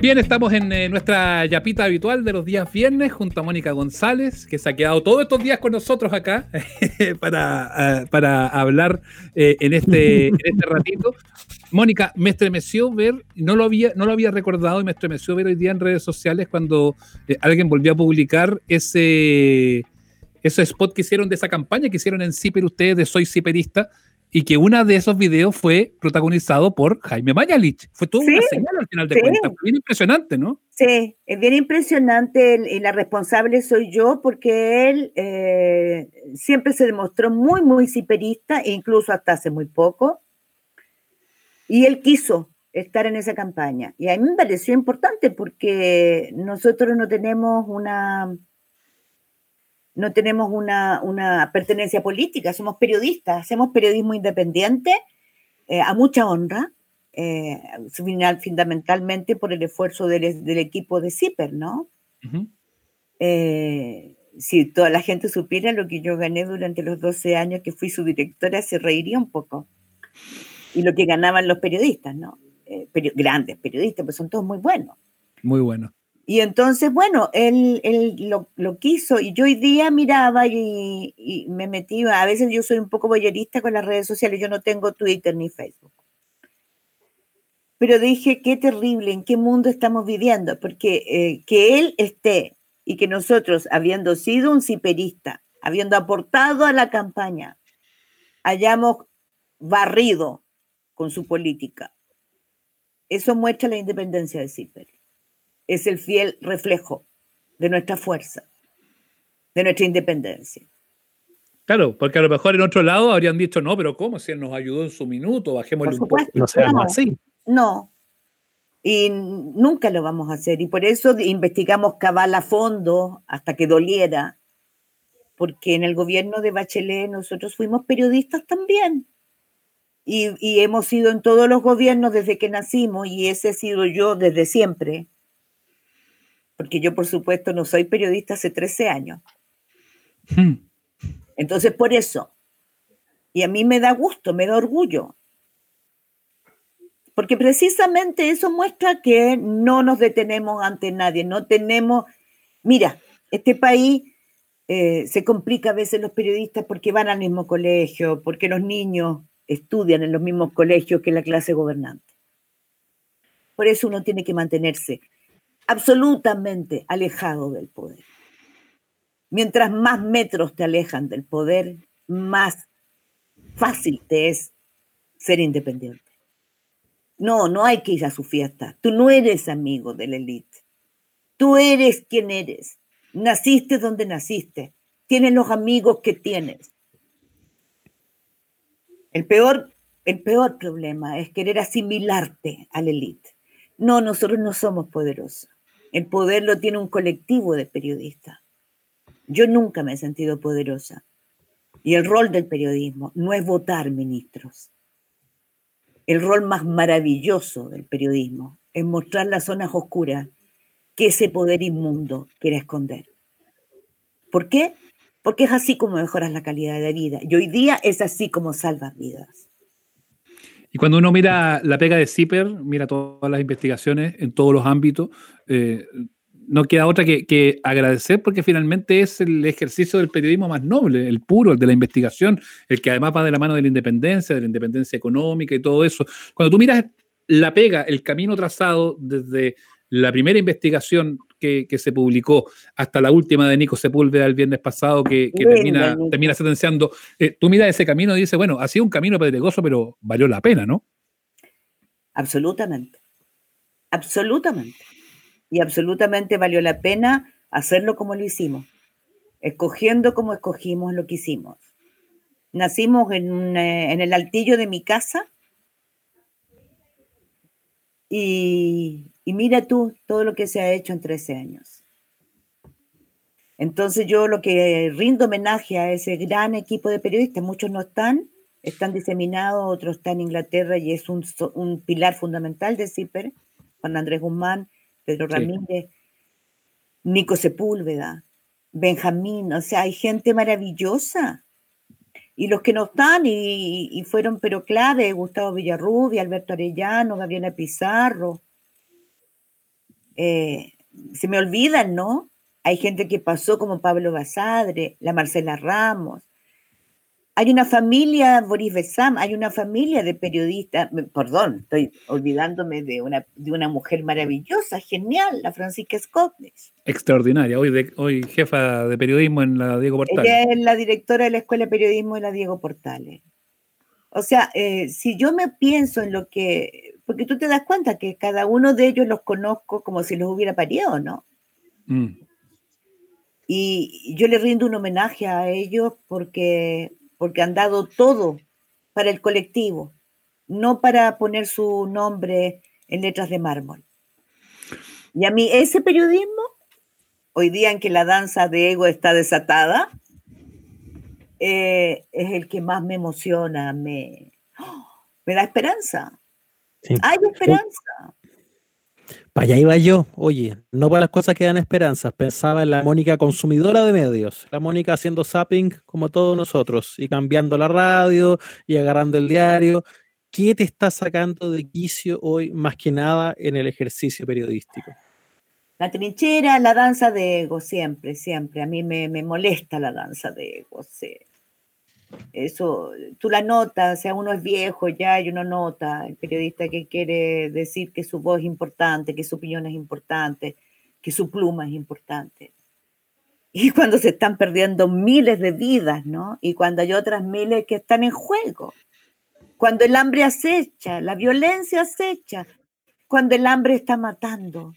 Bien, estamos en eh, nuestra yapita habitual de los días viernes junto a Mónica González, que se ha quedado todos estos días con nosotros acá para, para hablar eh, en, este, en este ratito. Mónica, me estremeció ver, no lo, había, no lo había recordado y me estremeció ver hoy día en redes sociales cuando eh, alguien volvió a publicar ese, ese spot que hicieron de esa campaña que hicieron en Ciper ustedes de Soy Ciperista y que uno de esos videos fue protagonizado por Jaime Mañalich. Fue todo una señal al final de cuentas. Bien impresionante, ¿no? Sí, es bien impresionante y la responsable soy yo porque él eh, siempre se demostró muy, muy ciperista, e incluso hasta hace muy poco. Y él quiso estar en esa campaña. Y a mí me pareció importante porque nosotros no tenemos una no tenemos una, pertenencia política, somos periodistas, hacemos periodismo independiente eh, a mucha honra, eh, fundamentalmente por el esfuerzo del, equipo de CIPER, ¿no? Eh, si toda la gente supiera lo que yo gané durante los 12 años que fui su directora, se reiría un poco. Y lo que ganaban los periodistas, ¿no? grandes periodistas, pues son todos muy buenos. Muy buenos. Y entonces, bueno, él, lo, quiso y yo hoy día miraba y, me metí, a veces yo soy un poco boyerista con las redes sociales, yo no tengo Twitter ni Facebook. Pero dije, qué terrible, en qué mundo estamos viviendo, porque eh, que él esté y que nosotros, habiendo sido un ciperista, habiendo aportado a la campaña, hayamos barrido con su política, eso muestra la independencia de Ciper es el fiel reflejo de nuestra fuerza, de nuestra independencia. Claro, porque a lo mejor en otro lado habrían dicho, no, pero ¿cómo? Si él nos ayudó en su minuto, bajémosle un poco. No seamos así. No, y nunca lo vamos a hacer. Y por eso investigamos cabal a fondo hasta que doliera, porque en el gobierno de Bachelet nosotros fuimos periodistas también. Y, y hemos sido en todos los gobiernos desde que nacimos, y ese he sido yo desde siempre porque yo por supuesto no soy periodista hace 13 años. Hmm. Entonces, por eso, y a mí me da gusto, me da orgullo, porque precisamente eso muestra que no nos detenemos ante nadie, no tenemos, mira, este país eh, se complica a veces los periodistas porque van al mismo colegio, porque los niños estudian en los mismos colegios que la clase gobernante. Por eso uno tiene que mantenerse absolutamente alejado del poder. Mientras más metros te alejan del poder, más fácil te es ser independiente. No, no hay que ir a su fiesta. Tú no eres amigo de la élite. Tú eres quien eres. Naciste donde naciste. Tienes los amigos que tienes. El peor, el peor problema es querer asimilarte a la élite. No, nosotros no somos poderosos. El poder lo tiene un colectivo de periodistas. Yo nunca me he sentido poderosa. Y el rol del periodismo no es votar ministros. El rol más maravilloso del periodismo es mostrar las zonas oscuras que ese poder inmundo quiere esconder. ¿Por qué? Porque es así como mejoras la calidad de vida. Y hoy día es así como salvas vidas. Y cuando uno mira la pega de CIPER, mira todas las investigaciones en todos los ámbitos, eh, no queda otra que, agradecer porque finalmente es el ejercicio del periodismo más noble, el puro, el de la investigación, el que además va de la mano de la independencia, de la independencia económica y todo eso. Cuando tú miras la pega, el camino trazado desde la primera investigación que, se publicó hasta la última de Nico Sepúlveda el viernes pasado, que, termina, termina sentenciando, eh, tú miras ese camino y dices, bueno, ha sido un camino pedregoso, pero valió la pena, ¿no? Absolutamente. Absolutamente y absolutamente valió la pena hacerlo como lo hicimos, escogiendo como escogimos lo que hicimos. Nacimos en, eh, el altillo de mi casa y, mira tú todo lo que se ha hecho en 13 años. Entonces yo lo que rindo homenaje a ese gran equipo de periodistas, muchos no están, están diseminados, otros están en Inglaterra y es un, un pilar fundamental de CIPER, Juan Andrés Guzmán, Pedro Ramírez, Nico Sepúlveda, Benjamín, o sea, hay gente maravillosa. y los que no están y, fueron pero clave, Gustavo Villarrubia, Alberto Arellano, Gabriela Pizarro. Eh, se me olvidan, ¿no? Hay gente que pasó como Pablo Basadre, la Marcela Ramos, hay una familia, Boris Besam, hay una familia de periodistas, perdón, estoy olvidándome de una, de una mujer maravillosa, genial, la Francisca Scotnes. Extraordinaria, hoy, hoy jefa de periodismo en la Diego Portales. Ella es la directora de la Escuela de Periodismo de la Diego Portales. O sea, eh, si yo me pienso en lo que, porque tú te das cuenta que cada uno de ellos los conozco como si los hubiera parido, ¿no? Mm. Y yo le rindo un homenaje a ellos porque porque han dado todo para el colectivo, no para poner su nombre en letras de mármol. Y a mí ese periodismo, hoy día en que la danza de ego está desatada, eh, es el que más me emociona, me, me da esperanza. Hay esperanza. Para allá iba yo, oye, no para las cosas que dan esperanzas, pensaba en la Mónica consumidora de medios, la Mónica haciendo zapping como todos nosotros y cambiando la radio y agarrando el diario. ¿Qué te está sacando de quicio hoy más que nada en el ejercicio periodístico? La trinchera, la danza de ego, siempre, siempre. A mí me, me molesta la danza de ego. Sí. Eso, tú la notas, o sea, uno es viejo ya y uno nota, el periodista que quiere decir que su voz es importante, que su opinión es importante, que su pluma es importante. Y cuando se están perdiendo miles de vidas, ¿no? Y cuando hay otras miles que están en juego. Cuando el hambre acecha, la violencia acecha, cuando el hambre está matando,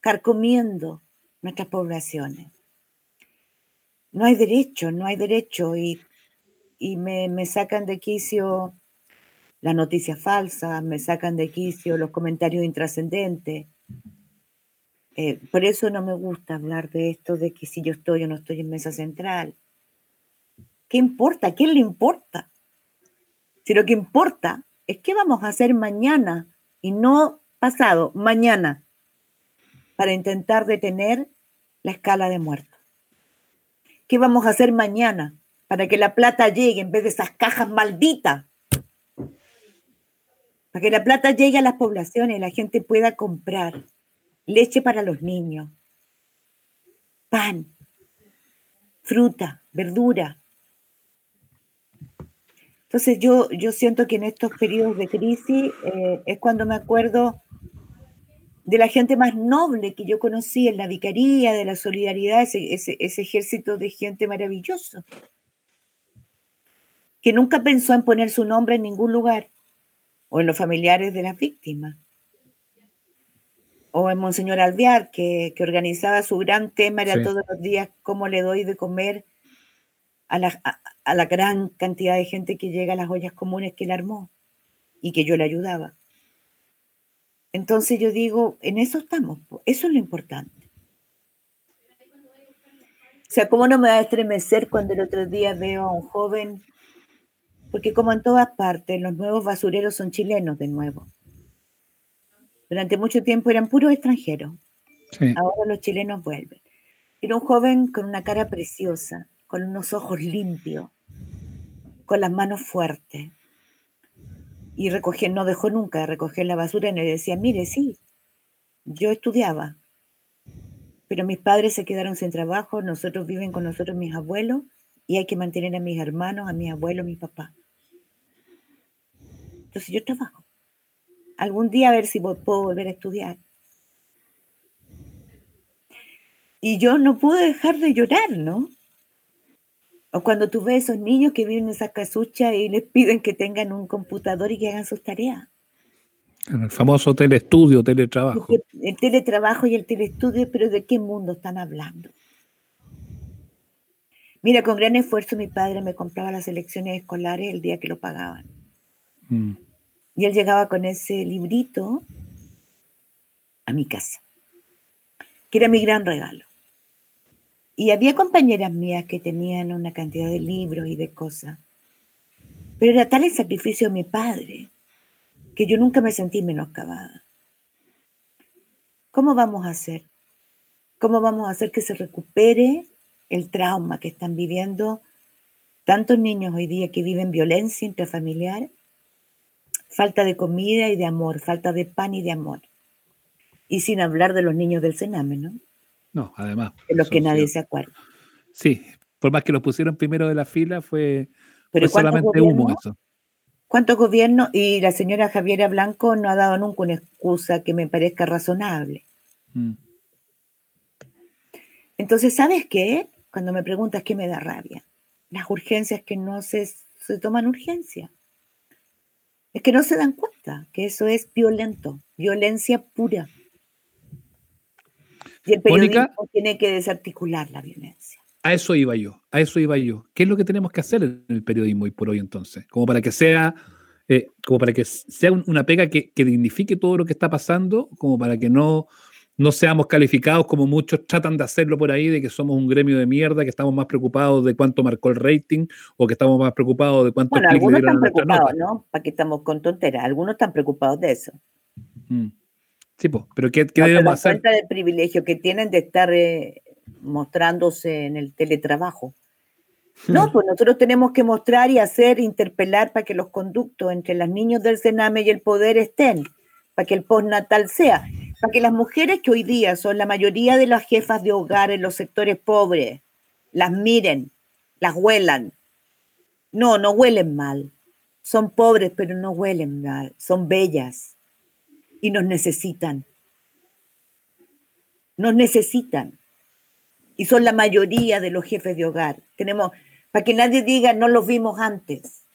carcomiendo nuestras poblaciones. No hay derecho, no hay derecho. Y y me, sacan de quicio las noticias falsas, me sacan de quicio los comentarios intrascendentes. Eh, por eso no me gusta hablar de esto, de que si yo estoy o no estoy en mesa central. ¿Qué importa? ¿A quién le importa? Si lo que importa es qué vamos a hacer mañana y no pasado, mañana, para intentar detener la escala de muertos. ¿Qué vamos a hacer mañana para que la plata llegue en vez de esas cajas malditas. Para que la plata llegue a las poblaciones y la gente pueda comprar leche para los niños, pan, fruta, verdura. Entonces yo, yo siento que en estos periodos de crisis eh, es cuando me acuerdo de la gente más noble que yo conocí en la vicaría, de la solidaridad, ese, ese ejército de gente maravilloso que nunca pensó en poner su nombre en ningún lugar, o en los familiares de las víctimas, o en Monseñor Alvear, que, organizaba su gran tema, era todos los días cómo le doy de comer a la, a la, gran cantidad de gente que llega a las ollas comunes que él armó y que yo le ayudaba. Entonces yo digo, en eso estamos, eso es lo importante. O sea, ¿cómo no me va a estremecer cuando el otro día veo a un joven porque como en todas partes, los nuevos basureros son chilenos de nuevo. Durante mucho tiempo eran puros extranjeros. Ahora los chilenos vuelven. Era un joven con una cara preciosa, con unos ojos limpios, con las manos fuertes. Y recogió, no dejó nunca de recoger la basura y le decía, mire, sí, yo estudiaba, pero mis padres se quedaron sin trabajo, nosotros viven con nosotros mis abuelos y hay que mantener a mis hermanos, a mis abuelos, a mis papás. Entonces yo trabajo. Algún día a ver si puedo volver a estudiar. Y yo no pude dejar de llorar, ¿no? O cuando tú ves esos niños que viven en esa casucha y les piden que tengan un computador y que hagan sus tareas. En el famoso telestudio, teletrabajo. El teletrabajo y el telestudio, pero ¿de qué mundo están hablando? Mira, con gran esfuerzo mi padre me compraba las elecciones escolares el día que lo pagaban. Mm. Y él llegaba con ese librito a mi casa, que era mi gran regalo. Y había compañeras mías que tenían una cantidad de libros y de cosas. Pero era tal el sacrificio de mi padre que yo nunca me sentí menoscabada. ¿Cómo vamos a hacer? ¿Cómo vamos a hacer que se recupere el trauma que están viviendo tantos niños hoy día que viven violencia intrafamiliar, falta de comida y de amor, falta de pan y de amor. Y sin hablar de los niños del Sename, ¿no? No, además. De los que nadie se acuerda. Sí, por más que los pusieron primero de la fila, fue, solamente humo eso. ¿Cuántos gobiernos? Y la señora Javiera Blanco no ha dado nunca una excusa que me parezca razonable. Mm. Entonces, ¿sabes qué? Cuando me preguntas qué me da rabia, las urgencias que no se, se toman urgencia. Es que no se dan cuenta que eso es violento, violencia pura. Y el periodismo tiene que desarticular la violencia. A eso iba yo, a eso iba yo. ¿Qué es lo que tenemos que hacer en el periodismo hoy por hoy entonces? Como para que sea, eh, como para que sea una pega que, que, dignifique todo lo que está pasando, como para que no, no seamos calificados como muchos tratan de hacerlo por ahí, de que somos un gremio de mierda, que estamos más preocupados de cuánto marcó el rating o que estamos más preocupados de cuánto bueno, algunos están preocupados, ¿no? Para que estamos con tonteras, algunos están preocupados de eso. Mm. Sí, pues, pero ¿qué, qué debemos hacer? cuenta del privilegio que tienen de estar eh, mostrándose en el teletrabajo. No, hmm. pues nosotros tenemos que mostrar y hacer, interpelar para que los conductos entre los niños del Sename y el poder estén, para que el postnatal sea para que las mujeres que hoy día son la mayoría de las jefas de hogar en los sectores pobres, las miren, las huelan. No, no huelen mal. Son pobres, pero no huelen mal. Son bellas y nos necesitan. Nos necesitan. Y son la mayoría de los jefes de hogar. Tenemos, para que nadie diga, no los vimos antes.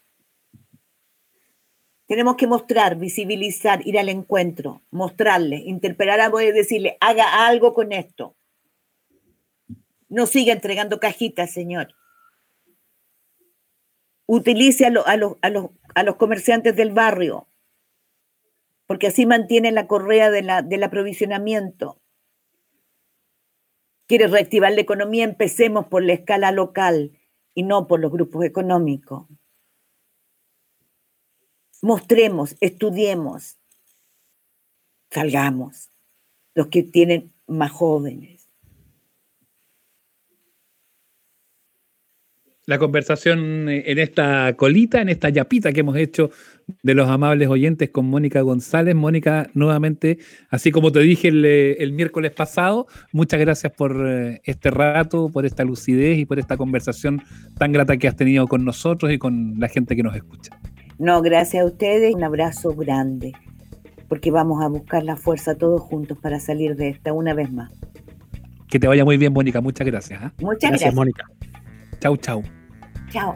Tenemos que mostrar, visibilizar, ir al encuentro, mostrarle, interpelar a y decirle, haga algo con esto. No siga entregando cajitas, señor. Utilice a, los, comerciantes del barrio, porque así mantiene la correa del aprovisionamiento. Quiere reactivar la economía, empecemos por la escala local y no por los grupos económicos mostremos, estudiemos, salgamos, los que tienen más jóvenes. La conversación eh, en esta colita, en esta yapita que hemos hecho de los amables oyentes con Mónica González. Mónica, nuevamente, así como te dije el, eh, miércoles pasado, muchas gracias por eh, este rato, por esta lucidez y por esta conversación tan grata que has tenido con nosotros y con la gente que nos escucha. No, gracias a ustedes, un abrazo grande, porque vamos a buscar la fuerza todos juntos para salir de esta una vez más. Que te vaya muy bien, Mónica, muchas gracias. ¿ah? Muchas gracias, Mónica. Chau, chau. Chao.